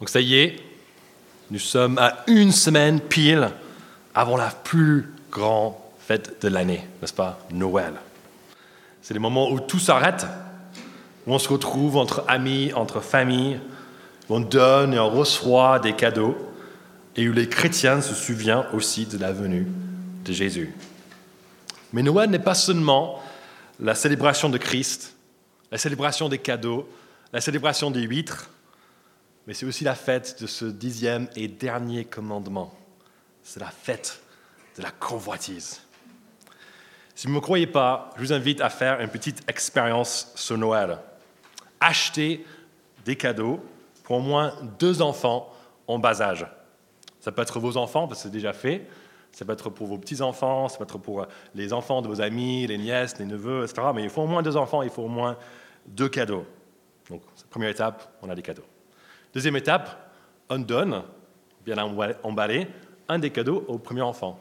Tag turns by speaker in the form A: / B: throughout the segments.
A: Donc ça y est, nous sommes à une semaine pile avant la plus grande fête de l'année, n'est-ce pas Noël. C'est le moment où tout s'arrête, où on se retrouve entre amis, entre familles, où on donne et on reçoit des cadeaux, et où les chrétiens se souviennent aussi de la venue de Jésus. Mais Noël n'est pas seulement la célébration de Christ, la célébration des cadeaux, la célébration des huîtres, mais c'est aussi la fête de ce dixième et dernier commandement. C'est la fête de la convoitise. Si vous ne me croyez pas, je vous invite à faire une petite expérience sur Noël. Achetez des cadeaux pour au moins deux enfants en bas âge. Ça peut être vos enfants, parce que c'est déjà fait. Ça peut être pour vos petits-enfants, ça peut être pour les enfants de vos amis, les nièces, les neveux, etc. Mais il faut au moins deux enfants, il faut au moins deux cadeaux. Donc, première étape, on a des cadeaux. Deuxième étape, on donne, bien emballé, un des cadeaux au premier enfant.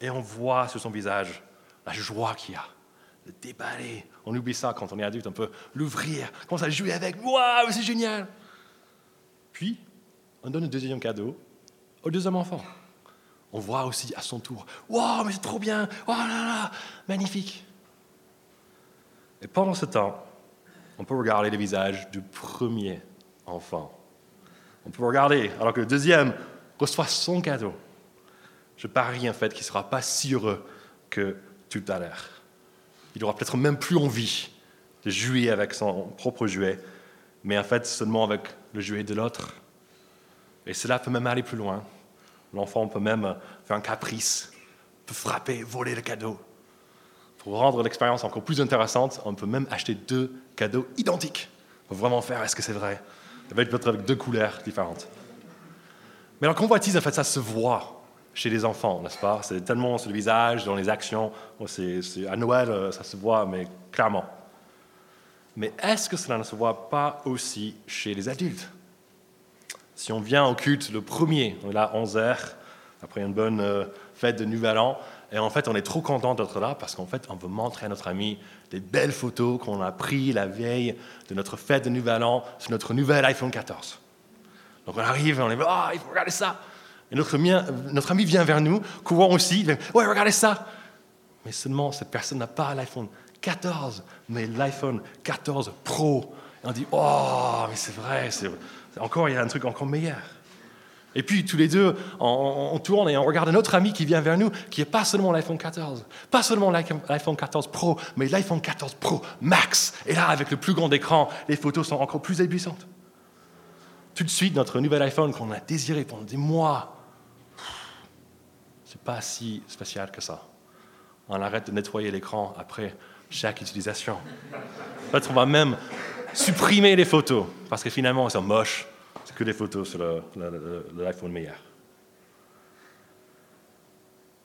A: Et on voit sur son visage la joie qu'il y a, le déballer. On oublie ça quand on est adulte, on peut l'ouvrir, commencer à jouer avec. Waouh, c'est génial Puis, on donne le deuxième cadeau au deuxième enfant. On voit aussi à son tour Waouh, mais c'est trop bien Oh là là, magnifique Et pendant ce temps, on peut regarder le visage du premier enfant. On peut regarder, alors que le deuxième reçoit son cadeau. Je parie en fait qu'il ne sera pas si heureux que tout à l'heure. Il aura peut-être même plus envie de jouer avec son propre jouet, mais en fait seulement avec le jouet de l'autre. Et cela peut même aller plus loin. L'enfant peut même faire un caprice, peut frapper, voler le cadeau. Pour rendre l'expérience encore plus intéressante, on peut même acheter deux cadeaux identiques. Pour vraiment faire, est-ce que c'est vrai? Ça va être avec deux couleurs différentes. Mais la convoitise, en fait, ça se voit chez les enfants, n'est-ce pas? C'est tellement sur le visage, dans les actions. à Noël, euh, ça se voit, mais clairement. Mais est-ce que cela ne se voit pas aussi chez les adultes? Si on vient au culte le premier, on est là 11 heures, après une bonne euh, fête de Nouvel An, et en fait, on est trop content d'être là parce qu'en fait, on veut montrer à notre ami des belles photos qu'on a prises la veille de notre fête de Nouvel An sur notre nouvel iPhone 14. Donc on arrive et on est ah, il faut regarder ça. Et notre, notre ami vient vers nous, courant aussi, il dit, ouais, regardez ça. Mais seulement, cette personne n'a pas l'iPhone 14, mais l'iPhone 14 Pro. Et on dit, oh, mais c'est vrai, c'est encore, il y a un truc encore meilleur. Et puis tous les deux, on, tourne et on regarde un autre ami qui vient vers nous, qui n'est pas seulement l'iPhone 14, pas seulement l'iPhone 14 Pro, mais l'iPhone 14 Pro Max. Et là, avec le plus grand écran, les photos sont encore plus éblouissantes. Tout de suite, notre nouvel iPhone qu'on a désiré pendant des mois, c'est pas si spécial que ça. On arrête de nettoyer l'écran après chaque utilisation. Fait, on va même supprimer les photos, parce que finalement, elles sont moches que des photos sur l'iPhone meilleur.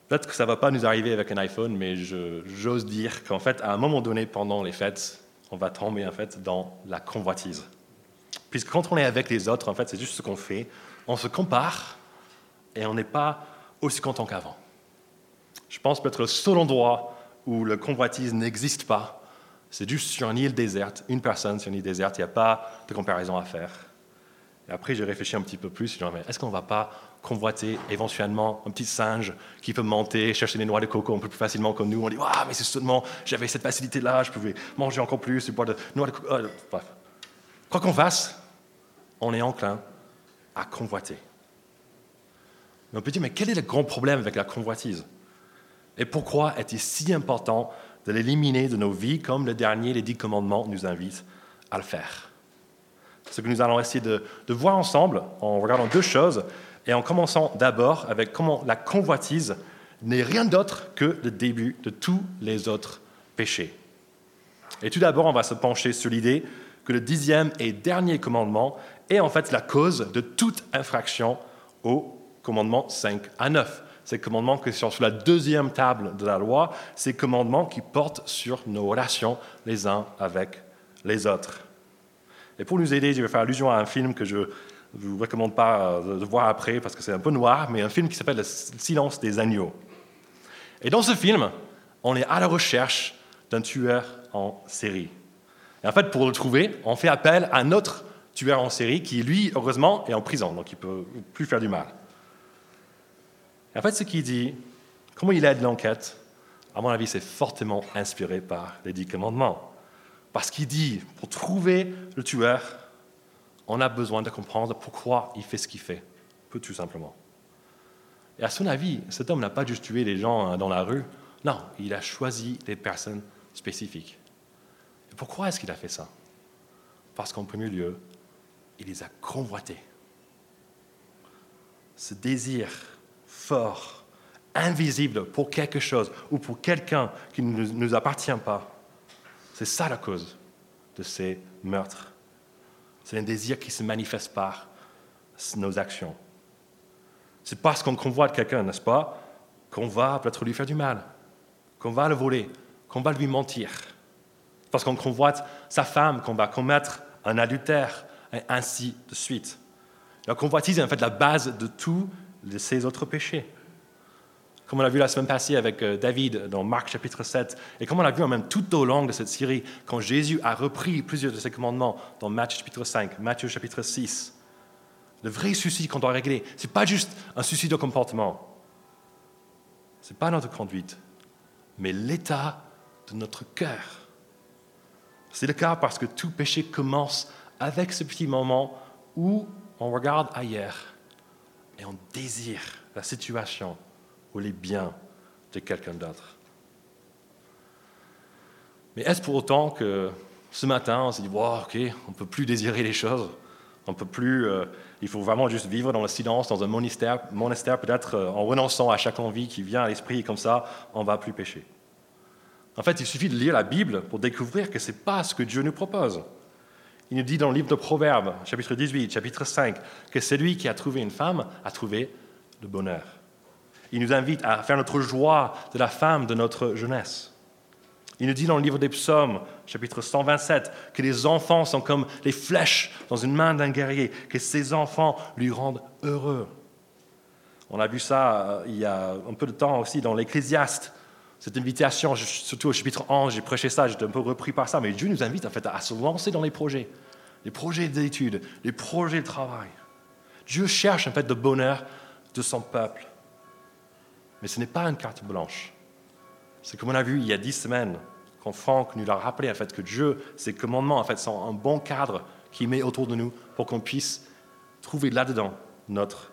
A: Peut-être que ça ne va pas nous arriver avec un iPhone, mais j'ose dire qu'en fait, à un moment donné, pendant les fêtes, on va tomber en fait dans la convoitise. Puisque quand on est avec les autres, en fait, c'est juste ce qu'on fait. On se compare et on n'est pas aussi content qu'avant. Je pense peut-être le seul endroit où le convoitise n'existe pas, c'est juste sur une île déserte, une personne sur une île déserte, il n'y a pas de comparaison à faire. Et après, j'ai réfléchi un petit peu plus. Est-ce qu'on ne va pas convoiter éventuellement un petit singe qui peut monter, chercher des noix de coco un peu plus facilement que nous? On dit Waouh, mais c'est seulement, j'avais cette facilité-là, je pouvais manger encore plus, boire de noix de coco. Euh, bref. Quoi qu'on fasse, on est enclin à convoiter. Mais on peut dire Mais quel est le grand problème avec la convoitise? Et pourquoi est-il si important de l'éliminer de nos vies comme le dernier, les dix commandements, nous invite à le faire? Ce que nous allons essayer de, voir ensemble en regardant deux choses et en commençant d'abord avec comment la convoitise n'est rien d'autre que le début de tous les autres péchés. Et tout d'abord, on va se pencher sur l'idée que le dixième et dernier commandement est en fait la cause de toute infraction au commandement 5 à 9. Ces commandements qui sont sur la deuxième table de la loi, ces commandements qui portent sur nos relations les uns avec les autres. Et pour nous aider, je vais faire allusion à un film que je ne vous recommande pas euh, de voir après parce que c'est un peu noir, mais un film qui s'appelle Le silence des agneaux. Et dans ce film, on est à la recherche d'un tueur en série. Et en fait, pour le trouver, on fait appel à un autre tueur en série qui, lui, heureusement, est en prison, donc il ne peut plus faire du mal. Et en fait, ce qu'il dit, comment il aide l'enquête, à mon avis, c'est fortement inspiré par les dix commandements. Parce qu'il dit, pour trouver le tueur, on a besoin de comprendre pourquoi il fait ce qu'il fait, tout simplement. Et à son avis, cet homme n'a pas juste tué des gens hein, dans la rue, non, il a choisi des personnes spécifiques. Et pourquoi est-ce qu'il a fait ça? Parce qu'en premier lieu, il les a convoités. Ce désir fort, invisible pour quelque chose ou pour quelqu'un qui ne nous appartient pas, c'est ça la cause de ces meurtres. C'est un désir qui se manifeste par nos actions. C'est parce qu'on convoite quelqu'un, n'est-ce pas, qu'on va peut-être lui faire du mal, qu'on va le voler, qu'on va lui mentir. Parce qu'on convoite sa femme, qu'on va commettre un adultère, et ainsi de suite. La convoitise est en fait la base de tous ces autres péchés comme on l'a vu la semaine passée avec euh, David dans Marc chapitre 7, et comme on l'a vu même tout au long de cette série, quand Jésus a repris plusieurs de ses commandements dans Matthieu chapitre 5, Matthieu chapitre 6. Le vrai souci qu'on doit régler, ce n'est pas juste un souci de comportement, ce n'est pas notre conduite, mais l'état de notre cœur. C'est le cas parce que tout péché commence avec ce petit moment où on regarde ailleurs et on désire la situation les biens de quelqu'un d'autre. Mais est-ce pour autant que ce matin, on s'est dit, ok, on ne peut plus désirer les choses, on peut plus, euh, il faut vraiment juste vivre dans le silence, dans un monastère, monastère peut-être euh, en renonçant à chaque envie qui vient à l'esprit, comme ça, on ne va plus pécher. En fait, il suffit de lire la Bible pour découvrir que ce n'est pas ce que Dieu nous propose. Il nous dit dans le livre de Proverbes, chapitre 18, chapitre 5, que celui qui a trouvé une femme a trouvé le bonheur. Il nous invite à faire notre joie de la femme de notre jeunesse. Il nous dit dans le livre des psaumes, chapitre 127, que les enfants sont comme les flèches dans une main d'un guerrier, que ces enfants lui rendent heureux. On a vu ça euh, il y a un peu de temps aussi dans l'Ecclésiaste. Cette invitation, surtout au chapitre 11, j'ai prêché ça, j'étais un peu repris par ça, mais Dieu nous invite en fait à se lancer dans les projets, les projets d'études, les projets de travail. Dieu cherche en fait le bonheur de son peuple. Mais ce n'est pas une carte blanche. C'est comme on a vu il y a dix semaines, quand Franck nous a rappelé en fait, que Dieu, ses commandements, en fait, sont un bon cadre qu'il met autour de nous pour qu'on puisse trouver là-dedans notre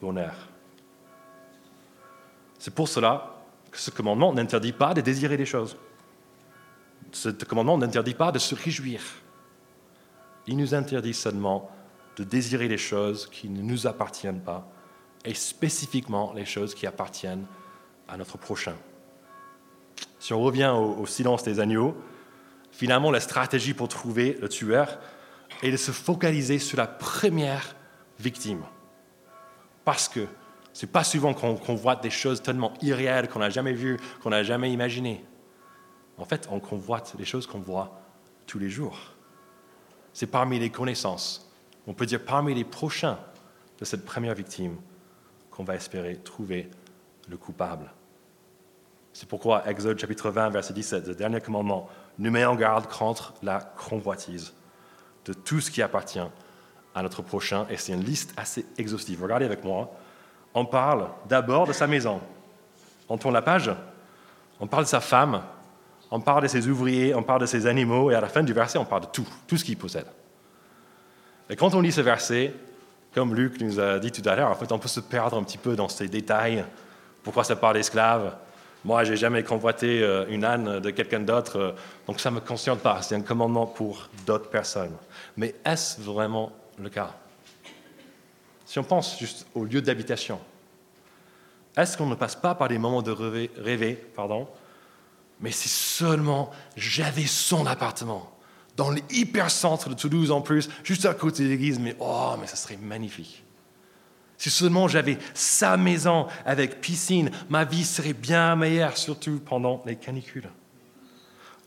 A: bonheur. C'est pour cela que ce commandement n'interdit pas de désirer des choses. Ce commandement n'interdit pas de se réjouir. Il nous interdit seulement de désirer les choses qui ne nous appartiennent pas et spécifiquement les choses qui appartiennent à notre prochain. Si on revient au, silence des agneaux, finalement la stratégie pour trouver le tueur est de se focaliser sur la première victime. Parce que ce n'est pas souvent qu'on voit des choses tellement irréelles qu'on n'a jamais vues, qu'on n'a jamais imaginées. En fait, on convoite les choses qu'on voit tous les jours. C'est parmi les connaissances, on peut dire parmi les prochains de cette première victime, qu'on va espérer trouver le coupable. C'est pourquoi Exode chapitre 20, verset 17, le dernier commandement, nous met en garde contre la convoitise de tout ce qui appartient à notre prochain. Et c'est une liste assez exhaustive. Regardez avec moi. On parle d'abord de sa maison. On tourne la page. On parle de sa femme. On parle de ses ouvriers. On parle de ses animaux. Et à la fin du verset, on parle de tout, tout ce qu'il possède. Et quand on lit ce verset, comme Luc nous a dit tout à l'heure, en fait, on peut se perdre un petit peu dans ces détails. Pourquoi ça parle d'esclaves? Moi, j'ai jamais convoité euh, une âne de quelqu'un d'autre, euh, donc ça ne me concerne pas. C'est un commandement pour d'autres personnes. Mais est-ce vraiment le cas? Si on pense juste au lieu d'habitation, est-ce qu'on ne passe pas par des moments de rêver, rêver pardon, mais si seulement j'avais son appartement dans l'hypercentre de Toulouse en plus, juste à côté de l'église, mais oh, mais ça serait magnifique. Si seulement j'avais sa maison avec piscine, ma vie serait bien meilleure, surtout pendant les canicules.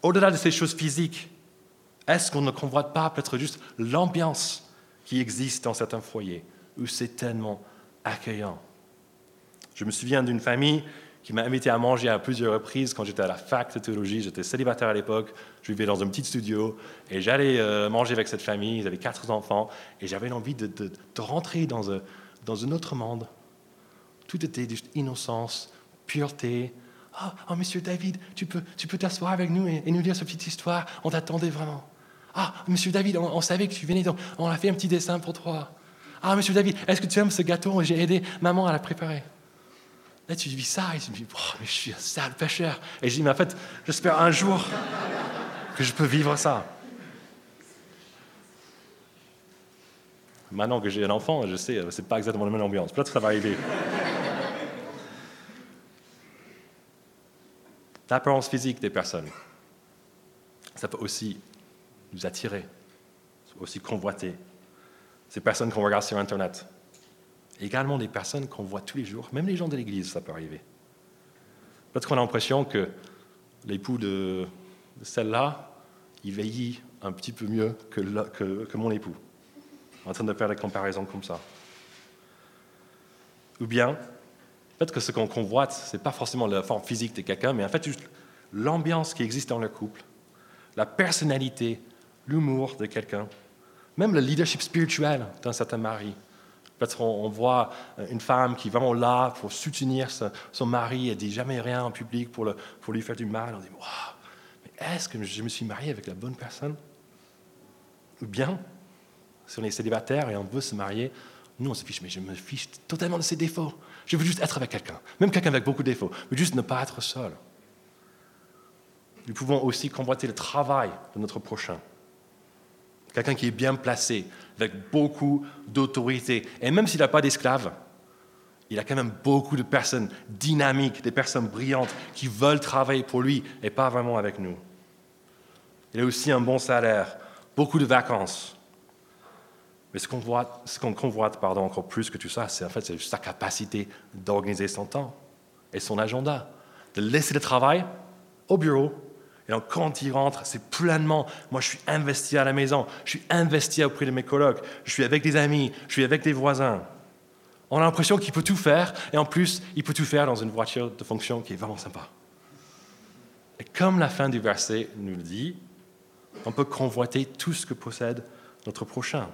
A: Au-delà de ces choses physiques, est-ce qu'on ne convoite pas peut-être juste l'ambiance qui existe dans certains foyers, où c'est tellement accueillant? Je me souviens d'une famille qui m'a invité à manger à plusieurs reprises quand j'étais à la fac de théologie. J'étais célibataire à l'époque, je vivais dans un petit studio et j'allais euh, manger avec cette famille. Ils avaient quatre enfants et j'avais envie de, rentrer dans un, dans un autre monde. Tout était juste innocence, pureté. Oh, oh monsieur David, tu peux, t'asseoir avec nous et, nous dire cette petite histoire. On t'attendait vraiment. Ah, monsieur David, on, savait que tu venais, donc on a fait un petit dessin pour toi. Ah, monsieur David, est-ce que tu aimes ce gâteau? J'ai aidé maman à la préparer. Là, tu vis ça et tu me dis, oh, mais je suis un sale pêcheur. Et je dis, mais en fait, j'espère un jour que je peux vivre ça. Maintenant que j'ai un enfant, je sais, c'est pas exactement la même ambiance. Peut-être que ça va arriver. L'apparence physique des personnes, ça peut aussi nous attirer, aussi convoiter. Ces personnes qu'on regarde sur Internet, également des personnes qu'on voit tous les jours, même les gens de l'Église, ça peut arriver. Peut-être qu'on a l'impression que l'époux de, celle-là, il veillit un petit peu mieux que, mon époux, en train de faire des comparaisons comme ça. Ou bien, peut-être que ce qu'on convoite, ce n'est pas forcément la forme physique de quelqu'un, mais en fait juste l'ambiance qui existe dans le couple, la personnalité, l'humour de quelqu'un, même le leadership spirituel d'un certain mari, Peut-être on, voit une femme qui est vraiment là pour soutenir son, mari, elle dit jamais rien en public pour, lui faire du mal. On dit, waouh, mais est-ce que je me suis marié avec la bonne personne? Ou bien, si on est célibataire et on veut se marier, nous on se fiche, mais je me fiche totalement de ses défauts. Je veux juste être avec quelqu'un, même quelqu'un avec beaucoup de défauts, mais juste ne pas être seul. Nous pouvons aussi convoiter le travail de notre prochain quelqu'un qui est bien placé, avec beaucoup d'autorité. Et même s'il n'a pas d'esclaves, il a quand même beaucoup de personnes dynamiques, des personnes brillantes qui veulent travailler pour lui et pas vraiment avec nous. Il a aussi un bon salaire, beaucoup de vacances. Mais ce qu'on qu convoite pardon, encore plus que tout ça, c'est en fait c'est sa capacité d'organiser son temps et son agenda, de laisser le travail au bureau et donc, quand il rentre, c'est pleinement, moi je suis investi à la maison, je suis investi auprès de mes colocs, je suis avec des amis, je suis avec des voisins. On a l'impression qu'il peut tout faire, et en plus, il peut tout faire dans une voiture de fonction qui est vraiment sympa. Et comme la fin du verset nous le dit, on peut convoiter tout ce que possède notre prochain.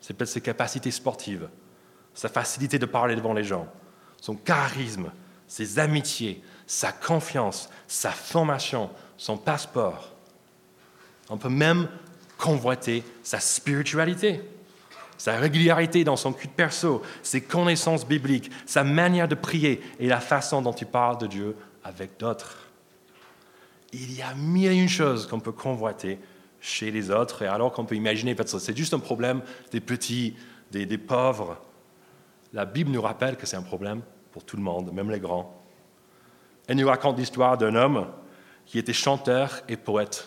A: C'est peut-être ses capacités sportives, sa facilité de parler devant les gens, son charisme, ses amitiés, sa confiance, sa formation, son passeport. On peut même convoiter sa spiritualité, sa régularité dans son culte perso, ses connaissances bibliques, sa manière de prier et la façon dont il parle de Dieu avec d'autres. Il y a mille et une choses qu'on peut convoiter chez les autres, et alors qu'on peut imaginer, c'est juste un problème des petits, des pauvres. La Bible nous rappelle que c'est un problème pour tout le monde, même les grands. Elle nous raconte l'histoire d'un homme qui était chanteur et poète.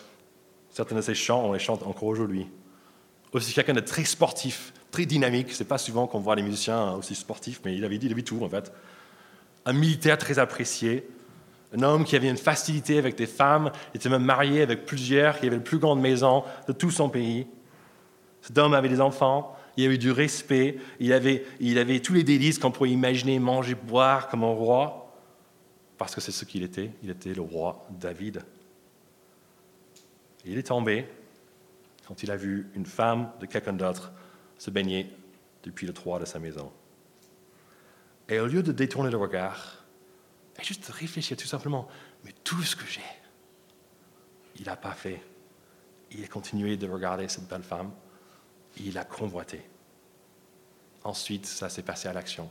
A: Certains de ses chants, on les chante encore aujourd'hui. Aussi quelqu'un de très sportif, très dynamique. C'est pas souvent qu'on voit les musiciens aussi sportifs, mais il avait dit, il avait tout en fait. Un militaire très apprécié, un homme qui avait une facilité avec des femmes, était même marié avec plusieurs, qui avait la plus grande maison de tout son pays. Cet homme avait des enfants, il avait du respect, il avait, il avait tous les délices qu'on pourrait imaginer, manger, boire comme un roi parce que c'est ce qu'il était. Il était le roi David. il est tombé quand il a vu une femme de quelqu'un d'autre se baigner depuis le toit de sa maison. Et au lieu de détourner le regard, et juste de réfléchir tout simplement, mais tout ce que j'ai, il n'a pas fait. Il a continué de regarder cette belle femme, il a convoité. Ensuite, ça s'est passé à l'action.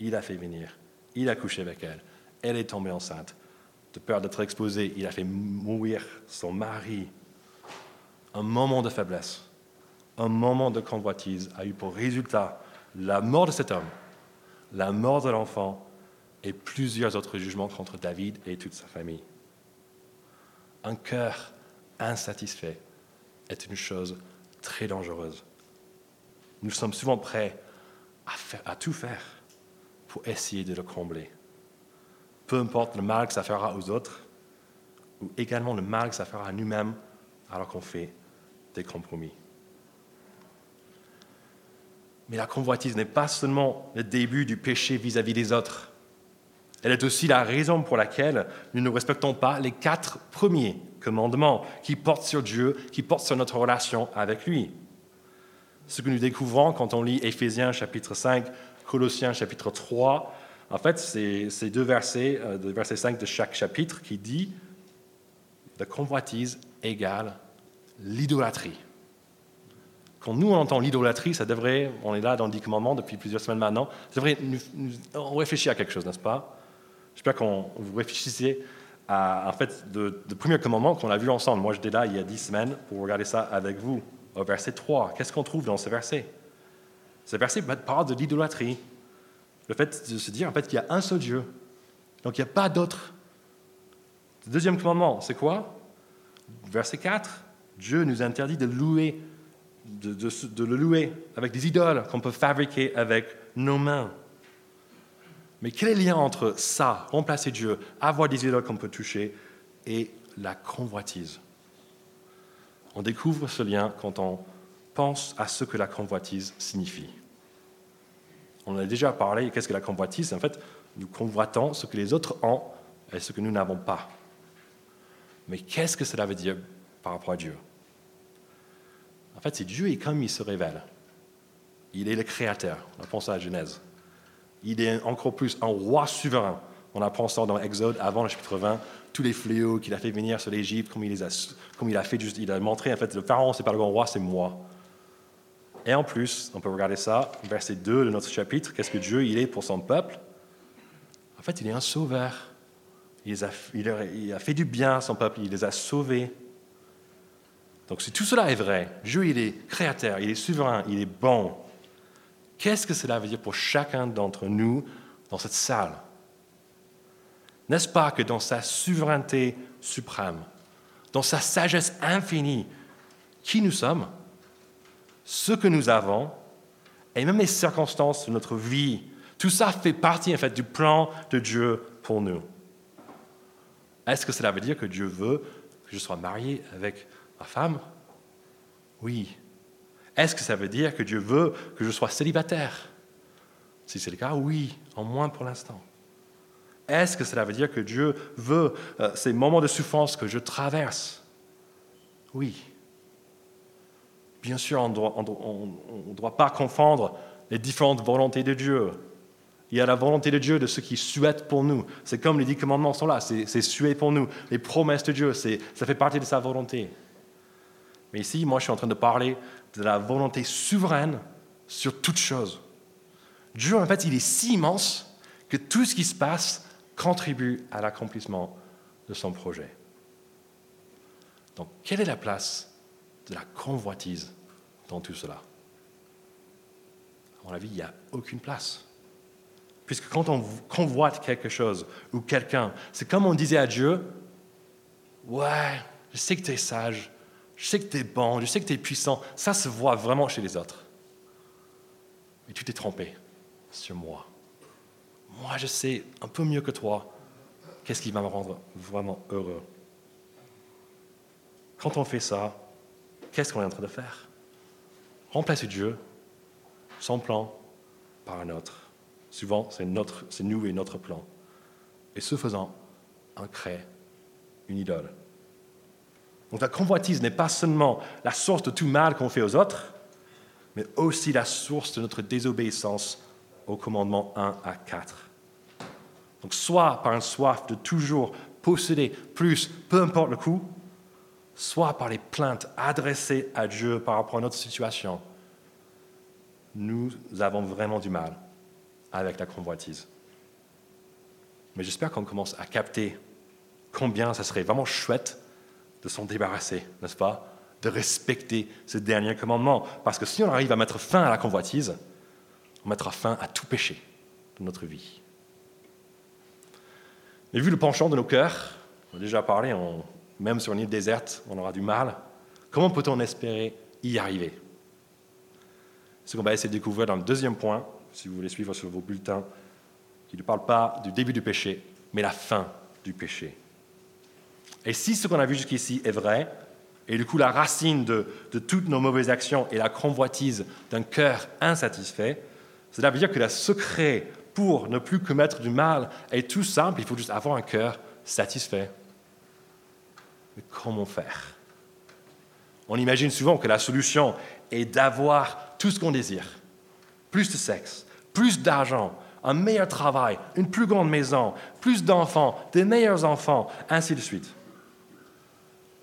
A: Il a fait venir, il a couché avec elle, elle est tombée enceinte. De peur d'être exposée, il a fait mourir son mari. Un moment de faiblesse, un moment de convoitise a eu pour résultat la mort de cet homme, la mort de l'enfant et plusieurs autres jugements contre David et toute sa famille. Un cœur insatisfait est une chose très dangereuse. Nous sommes souvent prêts à, à tout faire pour essayer de le combler peu importe le mal que ça fera aux autres, ou également le mal que ça fera à nous-mêmes alors qu'on fait des compromis. Mais la convoitise n'est pas seulement le début du péché vis-à-vis des autres. Elle est aussi la raison pour laquelle nous ne respectons pas les quatre premiers commandements qui portent sur Dieu, qui portent sur notre relation avec lui. Ce que nous découvrons quand on lit Éphésiens chapitre 5, Colossiens chapitre 3, en fait, c'est ces deux versets, de verset 5 de chaque chapitre, qui dit la convoitise égale l'idolâtrie. Quand nous on entend l'idolâtrie, ça devrait, on est là dans le dix commandements depuis plusieurs semaines maintenant, ça devrait on réfléchit à quelque chose, n'est-ce pas? J'espère qu'on vous réfléchissez à, en fait, le, premier commandement qu'on a vu ensemble. Moi, j'étais là il y a dix semaines pour regarder ça avec vous, au verset 3. Qu'est-ce qu'on trouve dans ce verset? Ce verset parle de l'idolâtrie. Le fait de se dire en fait, qu'il y a un seul Dieu. Donc il n'y a pas d'autre. Le deuxième commandement, c'est quoi? Verset 4. Dieu nous interdit de louer, de, de le louer avec des idoles qu'on peut fabriquer avec nos mains. Mais quel est le lien entre ça, remplacer Dieu, avoir des idoles qu'on peut toucher, et la convoitise? On découvre ce lien quand on pense à ce que la convoitise signifie. On en a déjà parlé, qu'est-ce que la convoitise? En fait, nous convoitons ce que les autres ont et ce que nous n'avons pas. Mais qu'est-ce que cela veut dire par rapport à Dieu? En fait, c'est Dieu et comme il se révèle. Il est le créateur. On a pensé à Genèse. Il est encore plus un roi souverain. On apprend ça dans Exode avant le chapitre 20, tous les fléaux qu'il a fait venir sur l'Égypte, comme, il a, comme il a fait, il a montré en fait le pharaon, c'est pas le grand roi, c'est moi. Et en plus, on peut regarder ça, verset 2 de notre chapitre, qu'est-ce que Dieu il est pour son peuple? En fait, il est un sauveur. Il a, fait du bien à son peuple, il les a sauvés. Donc si tout cela est vrai, Dieu il est créateur, il est souverain, il est bon. Qu'est-ce que cela veut dire pour chacun d'entre nous dans cette salle? N'est-ce pas que dans sa souveraineté suprême, dans sa sagesse infinie, qui nous sommes? Ce que nous avons et même les circonstances de notre vie. Tout ça fait partie en fait du plan de Dieu pour nous. Est-ce que cela veut dire que Dieu veut que je sois marié avec ma femme? Oui. Est-ce que ça veut dire que Dieu veut que je sois célibataire? Si c'est le cas, oui, en moins pour l'instant. Est-ce que cela veut dire que Dieu veut euh, ces moments de souffrance que je traverse? Oui. Bien sûr, on ne doit, pas confondre les différentes volontés de Dieu. Il y a la volonté de Dieu de ce qu'il souhaite pour nous. C'est comme les dix commandements sont là, c'est souhait pour nous. Les promesses de Dieu, ça fait partie de sa volonté. Mais ici, moi, je suis en train de parler de la volonté souveraine sur toute chose. Dieu, en fait, il est si immense que tout ce qui se passe contribue à l'accomplissement de son projet. Donc, quelle est la place de la convoitise dans tout cela À mon avis, il n'y a aucune place. Puisque quand on convoite quelque chose ou quelqu'un, c'est comme on disait à Dieu, ouais, je sais que tu es sage, je sais que tu es bon, je sais que tu es puissant, ça se voit vraiment chez les autres. Mais tu t'es trompé sur moi. Moi, je sais un peu mieux que toi qu'est-ce qui va me rendre vraiment heureux. Quand on fait ça, qu'est-ce qu'on est en train de faire? Remplacer Dieu, son plan, par un autre. Souvent, c'est, nous et notre plan. Et ce faisant, on crée une idole. Donc la convoitise n'est pas seulement la source de tout mal qu'on fait aux autres, mais aussi la source de notre désobéissance au commandement 1 à 4. Donc soit par une soif de toujours posséder plus, peu importe le coût, soit par les plaintes adressées à Dieu par rapport à notre situation, nous avons vraiment du mal avec la convoitise. Mais j'espère qu'on commence à capter combien ça serait vraiment chouette de s'en débarrasser, n'est-ce pas? De respecter ce dernier commandement. Parce que si on arrive à mettre fin à la convoitise, on mettra fin à tout péché de notre vie. Mais vu le penchant de nos cœurs, on a déjà parlé, on même sur une île déserte, on aura du mal. Comment peut-on espérer y arriver? Ce qu'on va essayer de découvrir dans le deuxième point, si vous voulez suivre sur vos bulletins, qui ne parle pas du début du péché, mais la fin du péché. Et si ce qu'on a vu jusqu'ici est vrai, et du coup la racine de, de toutes nos mauvaises actions est la convoitise d'un cœur insatisfait, cela veut dire que le secret pour ne plus commettre du mal est tout simple, il faut juste avoir un cœur satisfait. Mais comment faire? On imagine souvent que la solution est d'avoir tout ce qu'on désire. Plus de sexe, plus d'argent, un meilleur travail, une plus grande maison, plus d'enfants, des meilleurs enfants, ainsi de suite.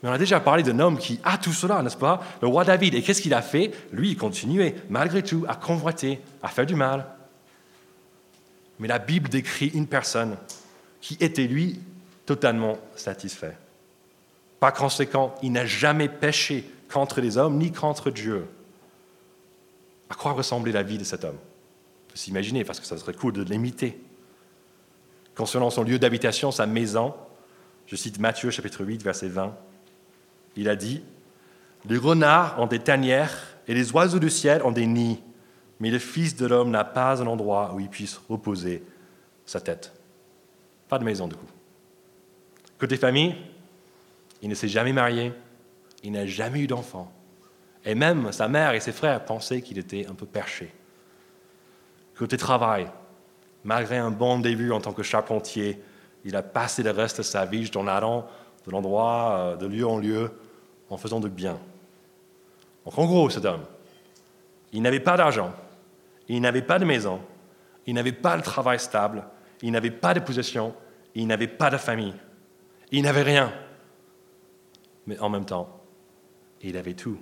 A: Mais on a déjà parlé d'un homme qui a tout cela, n'est-ce pas? Le roi David. Et qu'est-ce qu'il a fait? Lui, il continuait, malgré tout, à convoiter, à faire du mal. Mais la Bible décrit une personne qui était, lui, totalement satisfait. Par conséquent, il n'a jamais péché contre les hommes ni contre Dieu. À quoi ressemblait la vie de cet homme? On peut s'imaginer, parce que ça serait cool de l'imiter. Concernant son lieu d'habitation, sa maison, je cite Matthieu chapitre 8, verset 20, il a dit, Les renards ont des tanières et les oiseaux du ciel ont des nids, mais le Fils de l'homme n'a pas un endroit où il puisse reposer sa tête. Pas de maison du coup. Côté famille, il ne s'est jamais marié, il n'a jamais eu d'enfant. Et même sa mère et ses frères pensaient qu'il était un peu perché. Côté travail, malgré un bon début en tant que charpentier, il a passé le reste de sa vie en allant de l'endroit, euh, de lieu en lieu, en faisant du bien. Donc en gros, cet homme, il n'avait pas d'argent, il n'avait pas de maison, il n'avait pas de travail stable, il n'avait pas de possession, il n'avait pas de famille, il n'avait rien. Mais en même temps, il avait tout.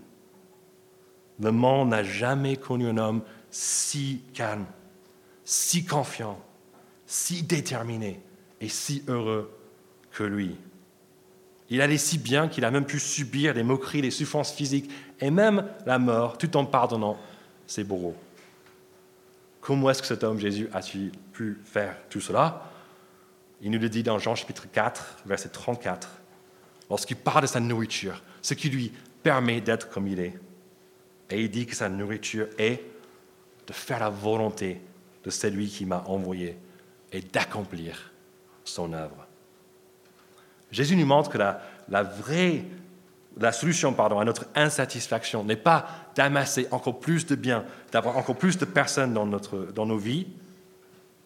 A: Le monde n'a jamais connu un homme si calme, si confiant, si déterminé et si heureux que lui. Il allait si bien qu'il a même pu subir des moqueries, des souffrances physiques et même la mort tout en pardonnant ses bourreaux. Comment est-ce que cet homme Jésus a-t-il pu faire tout cela? Il nous le dit dans Jean chapitre 4, verset 34, lorsqu'il parle de sa nourriture, ce qui lui permet d'être comme il est. Et il dit que sa nourriture est de faire la volonté de celui qui m'a envoyé et d'accomplir son œuvre. Jésus nous montre que la, vraie la solution pardon, à notre insatisfaction n'est pas d'amasser encore plus de biens, d'avoir encore plus de personnes dans, notre, dans nos vies.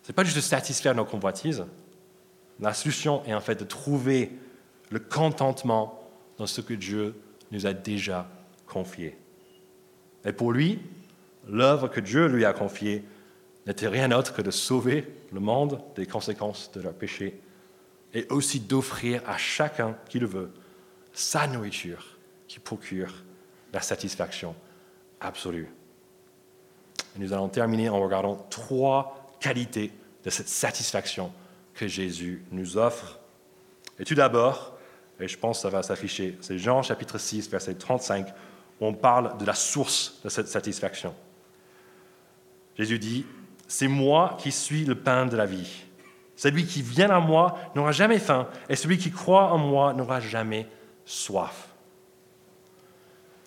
A: Ce n'est pas juste de satisfaire nos convoitises. La solution est en fait de trouver le contentement dans ce que Dieu nous a déjà confié. Et pour lui, l'œuvre que Dieu lui a confiée n'était rien d'autre que de sauver le monde des conséquences de leur péché et aussi d'offrir à chacun qui le veut sa nourriture qui procure la satisfaction absolue. Nous allons terminer en regardant trois qualités de cette satisfaction que Jésus nous offre. Et tout d'abord, et je pense que ça va s'afficher, c'est Jean chapitre 6, verset 35, où on parle de la source de cette satisfaction. Jésus dit, C'est moi qui suis le pain de la vie. Celui qui vient à moi n'aura jamais faim, et celui qui croit en moi n'aura jamais soif.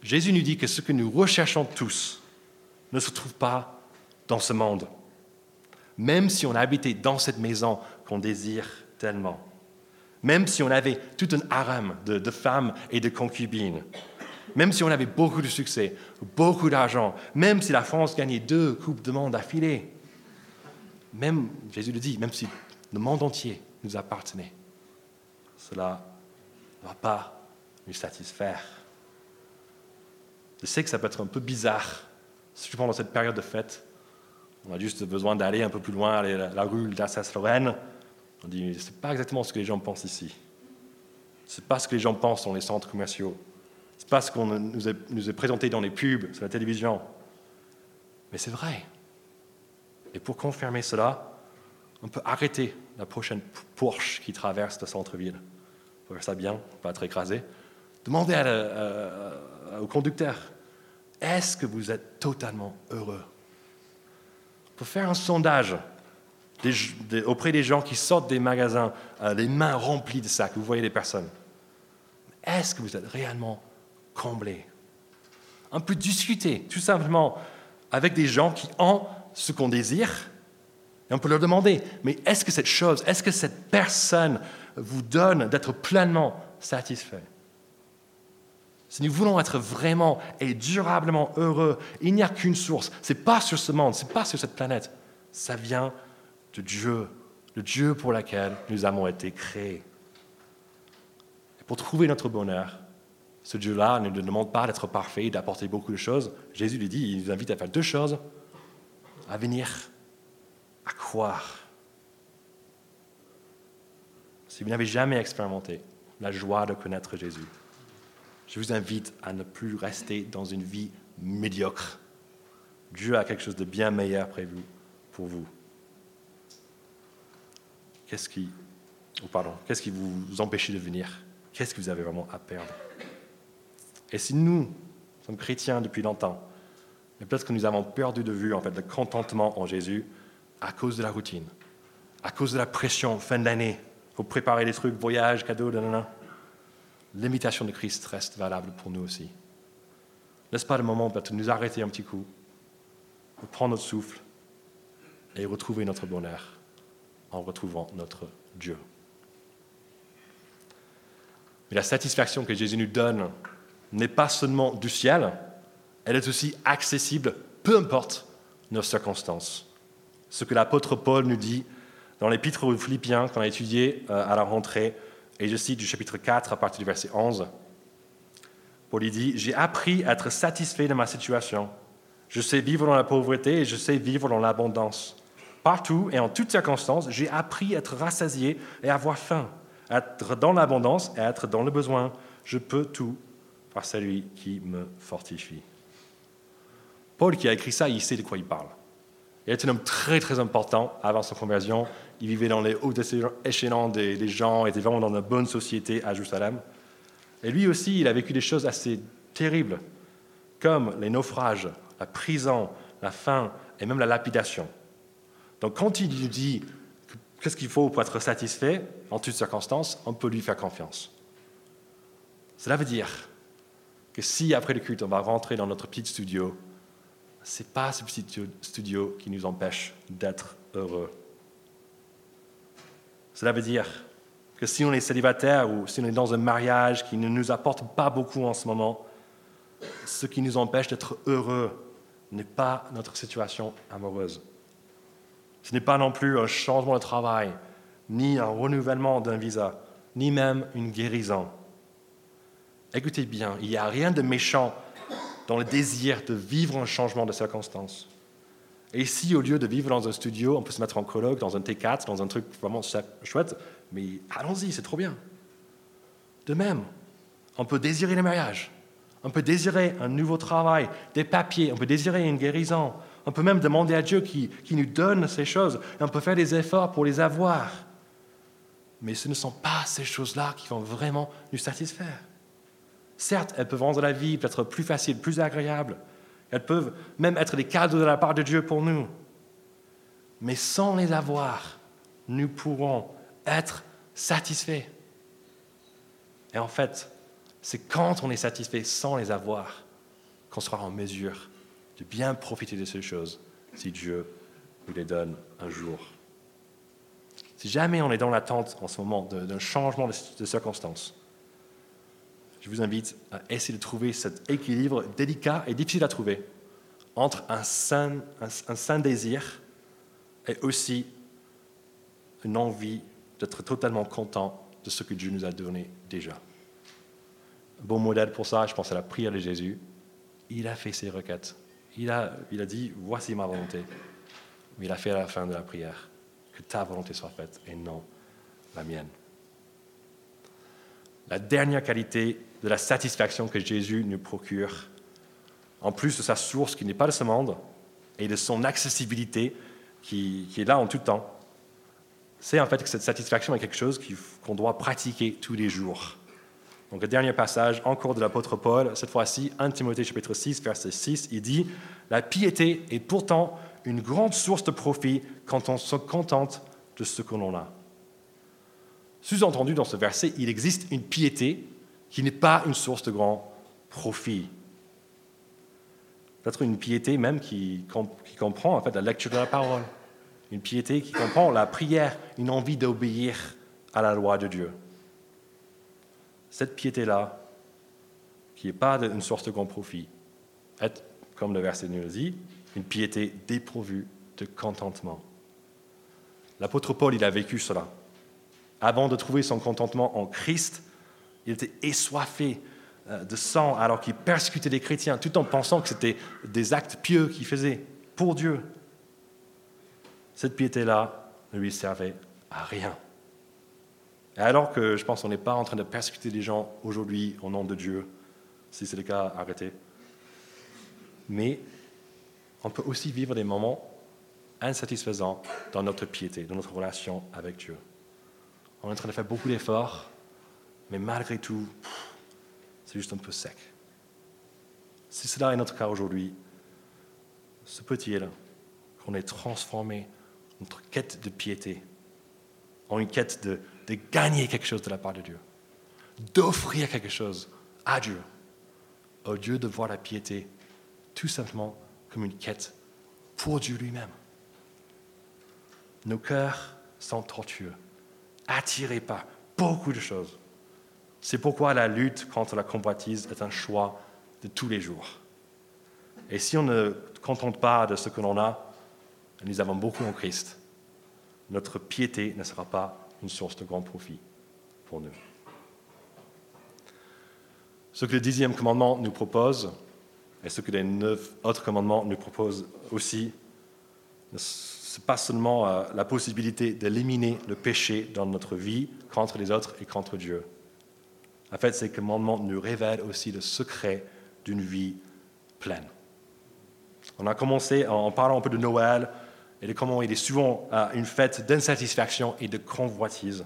A: Jésus nous dit que ce que nous recherchons tous ne se trouve pas dans ce monde, même si on habitait dans cette maison qu'on désire tellement, même si on avait tout un harem de, femmes et de concubines, même si on avait beaucoup de succès, beaucoup d'argent, même si la France gagnait deux Coupes de Monde affilées, même, Jésus le dit, même si le monde entier nous appartenait. Cela ne va pas nous satisfaire. Je sais que ça peut être un peu bizarre, surtout pendant cette période de fête. On a juste besoin d'aller un peu plus loin, aller à la rue d'Alsace-Lorraine. On dit, ce n'est pas exactement ce que les gens pensent ici. Ce n'est pas ce que les gens pensent dans les centres commerciaux. Ce n'est pas ce qu'on nous, est présenté dans les pubs, sur la télévision. Mais c'est vrai. Et pour confirmer cela, on peut arrêter la prochaine Porsche qui traverse le centre-ville. Pour faire ça bien, pas être écrasé. Demandez au conducteur, est-ce que vous êtes totalement heureux? Peut faire un sondage auprès des gens qui sortent des magasins, euh, les mains remplies de sacs, vous voyez les personnes. Est-ce que vous êtes réellement comblé? On peut discuter tout simplement avec des gens qui ont ce qu'on désire et on peut leur demander, mais est-ce que cette chose, est-ce que cette personne vous donne d'être pleinement satisfait? Si nous voulons être vraiment et durablement heureux, il n'y a qu'une source. Ce n'est pas sur ce monde, ce n'est pas sur cette planète. Ça vient de Dieu, le Dieu pour lequel nous avons été créés. Et pour trouver notre bonheur, ce Dieu-là ne nous demande pas d'être parfait, d'apporter beaucoup de choses. Jésus lui dit, il nous invite à faire deux choses, à venir, à croire. Si vous n'avez jamais expérimenté la joie de connaître Jésus, je vous invite à ne plus rester dans une vie médiocre. Dieu a quelque chose de bien meilleur prévu pour vous. Qu'est-ce qui, oh pardon, qu'est-ce qui vous empêche de venir? Qu'est-ce que vous avez vraiment à perdre? Et si nous sommes chrétiens depuis longtemps, mais peut-être que nous avons perdu de vue en fait le contentement en Jésus à cause de la routine, à cause de la pression fin d'année, faut préparer des trucs, voyage, cadeaux, nanana. L'imitation de Christ reste valable pour nous aussi. N'est-ce pas le moment de nous arrêter un petit coup, de prendre notre souffle et retrouver notre bonheur? En retrouvant notre Dieu. Mais la satisfaction que Jésus nous donne n'est pas seulement du ciel, elle est aussi accessible, peu importe nos circonstances. Ce que l'apôtre Paul nous dit dans l'épître aux Philippiens qu'on a étudié euh, à la rentrée, et je cite du chapitre 4 à partir du verset 11. Paul y dit J'ai appris à être satisfait de ma situation. Je sais vivre dans la pauvreté et je sais vivre dans l'abondance. Partout et en toutes circonstances, j'ai appris à être rassasié et à avoir faim, à être dans l'abondance et à être dans le besoin. Je peux tout par celui qui me fortifie. Paul qui a écrit ça, il sait de quoi il parle. Il est un homme très très important avant sa conversion. Il vivait dans les hauts échelons des, des gens, était vraiment dans une bonne société à Jérusalem. Et lui aussi, il a vécu des choses assez terribles, comme les naufrages, la prison, la faim et même la lapidation. Donc quand il nous dit qu'est-ce qu'il faut pour être satisfait en toutes circonstances, on peut lui faire confiance. Cela veut dire que si après le culte, on va rentrer dans notre petit studio, ce n'est pas ce petit studio qui nous empêche d'être heureux. Cela veut dire que si on est célibataire ou si on est dans un mariage qui ne nous apporte pas beaucoup en ce moment, ce qui nous empêche d'être heureux n'est pas notre situation amoureuse. Ce n'est pas non plus un changement de travail, ni un renouvellement d'un visa, ni même une guérison. Écoutez bien, il n'y a rien de méchant dans le désir de vivre un changement de circonstances. Et si au lieu de vivre dans un studio, on peut se mettre en colloque, dans un T4, dans un truc vraiment chouette, mais allons-y, c'est trop bien. De même, on peut désirer le mariage, on peut désirer un nouveau travail, des papiers, on peut désirer une guérison, on peut même demander à Dieu qui, qui nous donne ces choses, et on peut faire des efforts pour les avoir. Mais ce ne sont pas ces choses-là qui vont vraiment nous satisfaire. Certes, elles peuvent rendre la vie peut-être plus facile, plus agréable. Elles peuvent même être des cadeaux de la part de Dieu pour nous. Mais sans les avoir, nous pourrons être satisfaits. Et en fait, c'est quand on est satisfait sans les avoir qu'on sera en mesure de bien profiter de ces choses si Dieu nous les donne un jour. Si jamais on est dans l'attente en ce moment d'un changement de circonstances, je vous invite à essayer de trouver cet équilibre délicat et difficile à trouver entre un sain, un, sain désir et aussi une envie d'être totalement content de ce que Dieu nous a donné déjà. Un bon modèle pour ça, je pense à la prière de Jésus. Il a fait ses requêtes. Il a, dit, voici ma volonté. Il a fait à la fin de la prière, que ta volonté soit faite et non la mienne. La dernière qualité de la satisfaction que Jésus nous procure, en plus de sa source qui n'est pas de ce monde, et de son accessibilité qui, est là en tout temps, c'est en fait que cette satisfaction est quelque chose qu'on doit pratiquer tous les jours. Donc le dernier passage, encore de l'apôtre Paul, cette fois-ci, 1 Timothée chapitre 6, verset 6, il dit, La piété est pourtant une grande source de profit quand on se contente de ce que l'on a. Sous-entendu dans ce verset, il existe une piété qui n'est pas une source de grand profit. Peut-être une piété même qui, comprend en fait la lecture de la parole, une piété qui comprend la prière, une envie d'obéir à la loi de Dieu. Cette piété-là, qui n'est pas une source de grand profit, est, comme le verset nous le dit, une piété dépourvue de contentement. L'apôtre Paul, il a vécu cela. Avant de trouver son contentement en Christ, il était essoiffé euh, de sang alors qu'il persécutait les chrétiens, tout en pensant que c'était des actes pieux qu'il faisait pour Dieu. Cette piété-là ne lui servait à rien. Alors que je pense qu'on n'est pas en train de persécuter les gens aujourd'hui au nom de Dieu, si c'est le cas, arrêtez. Mais on peut aussi vivre des moments insatisfaisants dans notre piété, dans notre relation avec Dieu. On est en train de faire beaucoup d'efforts, mais malgré tout, c'est juste un peu sec. Si cela est notre cas aujourd'hui, se peut-il qu'on ait transformé notre quête de piété en une quête de, de gagner quelque chose de la part de Dieu, d'offrir quelque chose à Dieu, au lieu de voir la piété tout simplement comme une quête pour Dieu lui-même. Nos cœurs sont tortueux, attirés par beaucoup de choses. C'est pourquoi la lutte contre la convoitise est un choix de tous les jours. Et si on ne contente pas de ce que l'on a, nous avons beaucoup en Christ. Notre piété ne sera pas une source de grand profit pour nous. Ce que le dixième commandement nous propose, et ce que les neuf autres commandements nous proposent aussi, ce n'est pas seulement euh, la possibilité d'éliminer le péché dans notre vie contre les autres et contre Dieu. En fait, ces commandements nous révèlent aussi le secret d'une vie pleine. On a commencé en parlant un peu de Noël et de comment il est souvent euh, une fête d'insatisfaction et de convoitise.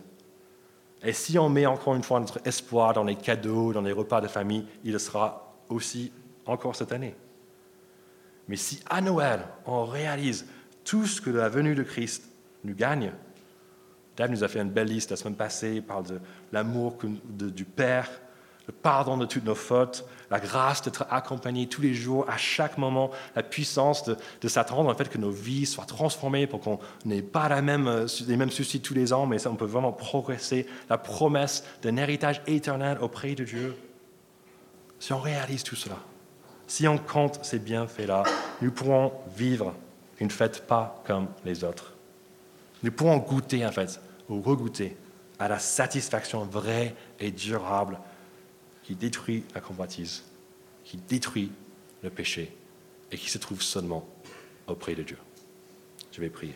A: Et si on met encore une fois notre espoir dans les cadeaux, dans les repas de famille, il le sera aussi encore cette année. Mais si à Noël, on réalise tout ce que la venue de Christ nous gagne, Dave nous a fait une belle liste la semaine passée, il parle de l'amour du Père, le pardon de toutes nos fautes, la grâce d'être accompagné tous les jours, à chaque moment, la puissance de, s'attendre en fait que nos vies soient transformées pour qu'on n'ait pas la même, les mêmes soucis tous les ans, mais on peut vraiment progresser, la promesse d'un héritage éternel auprès de Dieu. Si on réalise tout cela, si on compte ces bienfaits-là, nous pourrons vivre une fête pas comme les autres. Nous pourrons goûter, en fait, ou regoûter à la satisfaction vraie et durable qui détruit la convoitise, qui détruit le péché et qui se trouve seulement auprès de Dieu. Je vais prier.